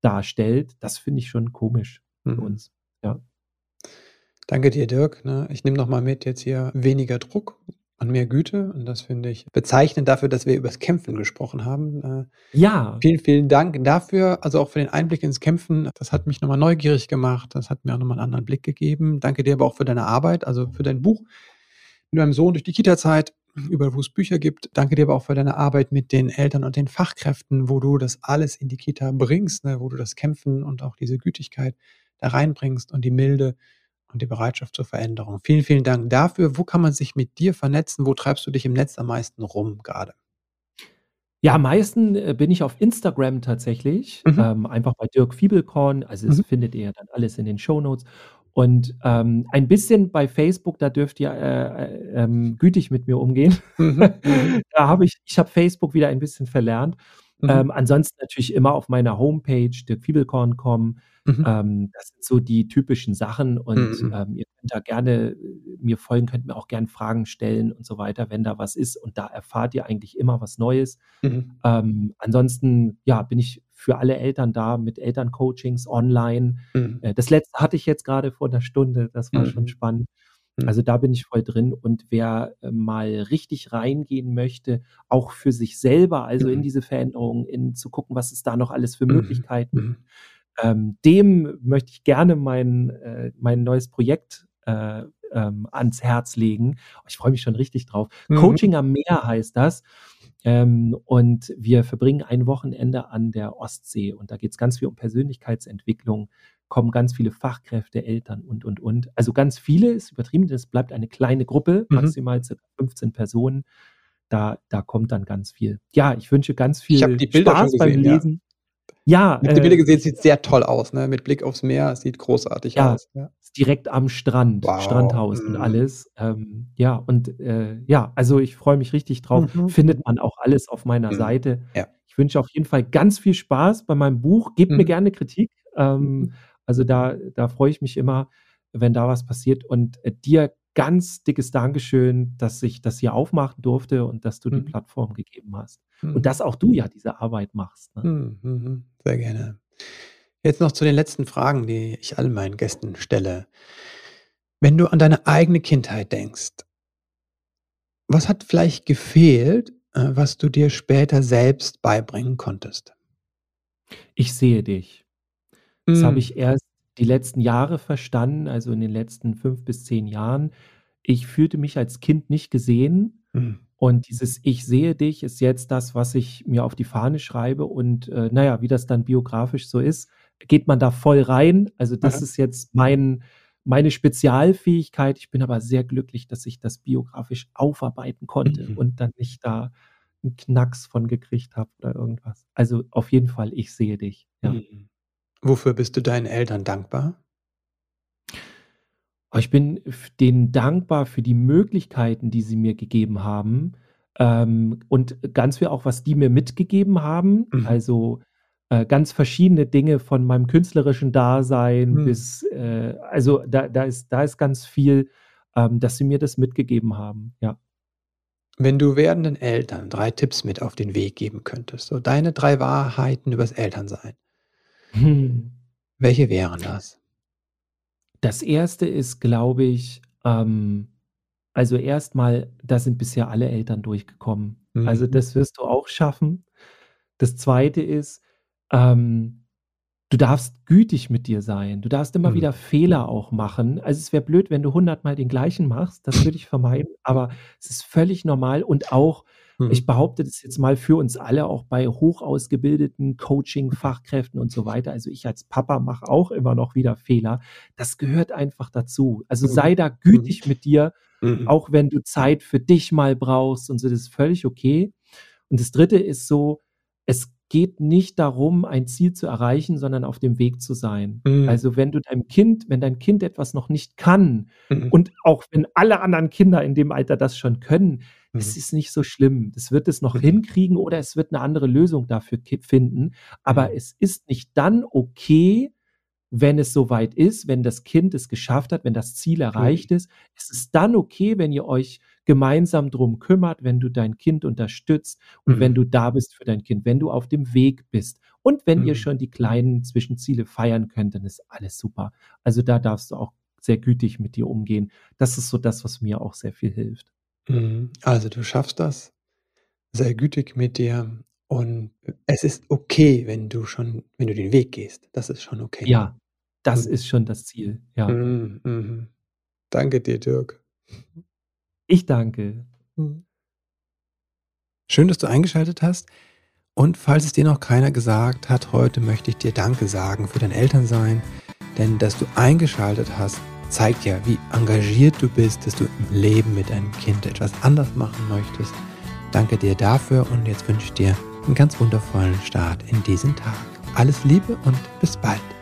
darstellt, das finde ich schon komisch für Mhm. uns, ja. Danke dir, Dirk, ne? Ich nehme noch mal mit jetzt hier weniger Druck und mehr Güte und das finde ich bezeichnend dafür, dass wir übers Kämpfen gesprochen haben. Äh, Ja. vielen, vielen Dank dafür, also auch für den Einblick ins Kämpfen. Das hat mich noch mal neugierig gemacht, das hat mir auch noch mal 'n anderen Blick gegeben. Danke dir aber auch für deine Arbeit, also für dein Buch „Mit meinem Sohn durch die Kita-Zeit“, überall wo es Bücher gibt. Danke dir aber auch für deine Arbeit mit den Eltern und den Fachkräften, wo du das alles in die Kita bringst, ne, wo du das Kämpfen und auch diese Gütigkeit da reinbringst und die Milde und die Bereitschaft zur Veränderung. Vielen, vielen Dank dafür. Wo kann man sich mit dir vernetzen? Wo treibst du dich im Netz am meisten rum grade? Ja, am meisten, äh, bin ich auf Instagram tatsächlich, Mhm. ähm, einfach bei Dirk Fiebelkorn. Also, das Mhm. findet ihr dann alles in den Shownotes. Und, ähm, ein bisschen bei Facebook, da dürft ihr, äh, äh, ähm, gütig mit mir umgehen. Mhm, mhm. Da habe ich ich habe Facebook wieder ein bisschen verlernt. Mhm. Ähm, ansonsten natürlich immer auf meiner Homepage dirkfiebelkorn.com. Mhm. Ähm, das sind so die typischen Sachen und, Mhm. ähm, ihr könnt da gerne, äh, mir folgen, könnt mir auch gern Fragen stellen und so weiter, wenn da was ist und da erfahrt ihr eigentlich immer was Neues. Mhm. Ähm, ansonsten, ja, bin ich für alle Eltern da mit Elterncoachings online. Mhm. Äh, das letzte hatte ich jetzt grade vor 'ner Stunde, das war schon Mhm. spannend. Mhm. Also, da bin ich voll drin und wer, äh, mal richtig reingehen möchte, auch für sich selber, also in Mhm. diese Veränderung, in zu gucken, was es da noch alles für Mhm. Möglichkeiten Mhm. Ähm, dem möchte ich gerne mein äh, mein neues Projekt, äh, ähm, ans Herz legen. Ich freue mich schon richtig drauf. Mhm. Coaching am Meer heißt das. Ähm, und wir verbringen ein Wochenende an der Ostsee und da geht's ganz viel um Persönlichkeitsentwicklung, kommen ganz viele Fachkräfte, Eltern und, und, und. Also, ganz viele ist übertrieben, es bleibt eine kleine Gruppe, Mhm. maximal circa 15 Personen. Da da kommt dann ganz viel. Ja, ich wünsche ganz viel Spaß beim gesehen, ja. Lesen. Ja, Ich habe die Bilder gesehen, sieht sehr toll aus, ne? Mit Blick aufs Meer, es sieht großartig Ja, aus, ja. direkt am Strand, Wow, Strandhaus und mhm. alles. Ähm, ja, und, äh, ja, also, ich freue mich richtig drauf. Mhm. Findet man auch alles auf meiner Mhm. Seite. Ja. Ich wünsche auf jeden Fall ganz viel Spaß bei meinem Buch. Gebt mir Mhm. gerne Kritik. Ähm, Mhm. also, da da freue ich mich immer, wenn da was passiert und, äh, dir ganz dickes Dankeschön, dass ich das hier aufmachen durfte und dass du die Mhm. Plattform gegeben hast. Mhm. Und dass auch du ja diese Arbeit machst, ne? Mhm, mhm. Sehr gerne. Jetzt noch zu den letzten Fragen, die ich all meinen Gästen stelle. Wenn du an deine eigene Kindheit denkst was hat vielleicht gefehlt, äh, was du dir später selbst beibringen konntest? Ich sehe dich. Das habe Mhm. ich erst die letzten Jahre verstanden, also in den letzten 5 bis 10 Jahren. Ich fühlte mich als Kind nicht gesehen Mhm. und dieses „Ich sehe dich“ ist jetzt das, was ich mir auf die Fahne schreibe und, äh, na ja, wie das dann biografisch so ist, geht man da voll rein. Also, das Aha. ist jetzt mein meine Spezialfähigkeit. Ich bin aber sehr glücklich, dass ich das biografisch aufarbeiten konnte Mhm. und dann nicht da 'n Knacks von gekriegt habe oder irgendwas. Also, auf jeden Fall, ich sehe dich, ja. Mhm. Wofür bist du deinen Eltern dankbar? Oh, ich bin denen dankbar für die Möglichkeiten, die sie mir gegeben haben, ähm, und ganz viel auch, was die mir mitgegeben haben. Mhm. Also, äh, ganz verschiedene Dinge von meinem künstlerischen Dasein Mhm. bis, äh also, da da ist da ist ganz viel, ähm, dass sie mir das mitgegeben haben, ja. Wenn du werdenden Eltern 3 Tipps mit auf den Weg geben könntest, so deine 3 Wahrheiten übers Elternsein Hm. welche wären das? Das 1. ist, glaube ich, ähm also, erst mal, da sind bisher alle Eltern durchgekommen. Also, Mhm. das wirst du auch schaffen. Das 2. ist, ähm, du darfst gütig mit dir sein. Du darfst immer Mhm. wieder Fehler auch machen. Also, es wäre blöd, wenn du hundertmal den gleichen machst. Das würde ich vermeiden, aber es ist völlig normal und auch ich Mhm. behaupte das jetzt mal für uns alle, auch bei hoch ausgebildeten Coaching-Fachkräften und so weiter. Also, ich als Papa mache auch immer noch wieder Fehler. Das gehört einfach dazu. Also, Mhm. sei da Mhm. gütig mit dir, Mhm. auch wenn du Zeit für dich mal brauchst und so, das ist völlig okay. Und das 3. ist so, es geht nicht darum, ein Ziel zu erreichen, sondern auf dem Weg zu sein. Mhm. Also, wenn du deinem Kind wenn dein Kind etwas noch nicht kann Mhm. und auch wenn alle anderen Kinder in dem Alter das schon können, es Mhm. ist nicht so schlimm. Das wird es noch Mhm. hinkriegen oder es wird 'ne andere Lösung dafür finden. Aber Mhm. es ist nicht dann okay, wenn es so weit ist, wenn das Kind es geschafft hat, wenn das Ziel Mhm. erreicht ist. Es ist dann okay, wenn ihr euch gemeinsam drum kümmert, wenn du dein Kind unterstützt und wenn Mhm. du da bist für dein Kind, wenn du auf dem Weg bist. Und wenn ihr Mhm. schon die kleinen Zwischenziele feiern könnt, dann ist alles super. Also, da darfst du auch sehr gütig mit dir umgehen. Das ist so das, was mir auch sehr viel hilft. Mhm. Also, du schaffst das, sehr gütig mit dir und es ist okay, wenn du schon wenn du den Weg gehst. Das ist schon okay. Ja, das Mhm. ist schon das Ziel, ja. Mhm, mhm. Danke dir, Dirk. Ich danke. Mhm. Schön, dass du eingeschaltet hast. Und falls es dir noch keiner gesagt hat, heute möchte ich dir Danke sagen für dein Elternsein. Denn dass du eingeschaltet hast, zeigt ja, wie engagiert du bist, dass du im Leben mit deinem Kind etwas anders machen möchtest. Danke dir dafür und jetzt wünsche ich dir einen ganz wundervollen Start in diesen Tag. Alles Liebe und bis bald.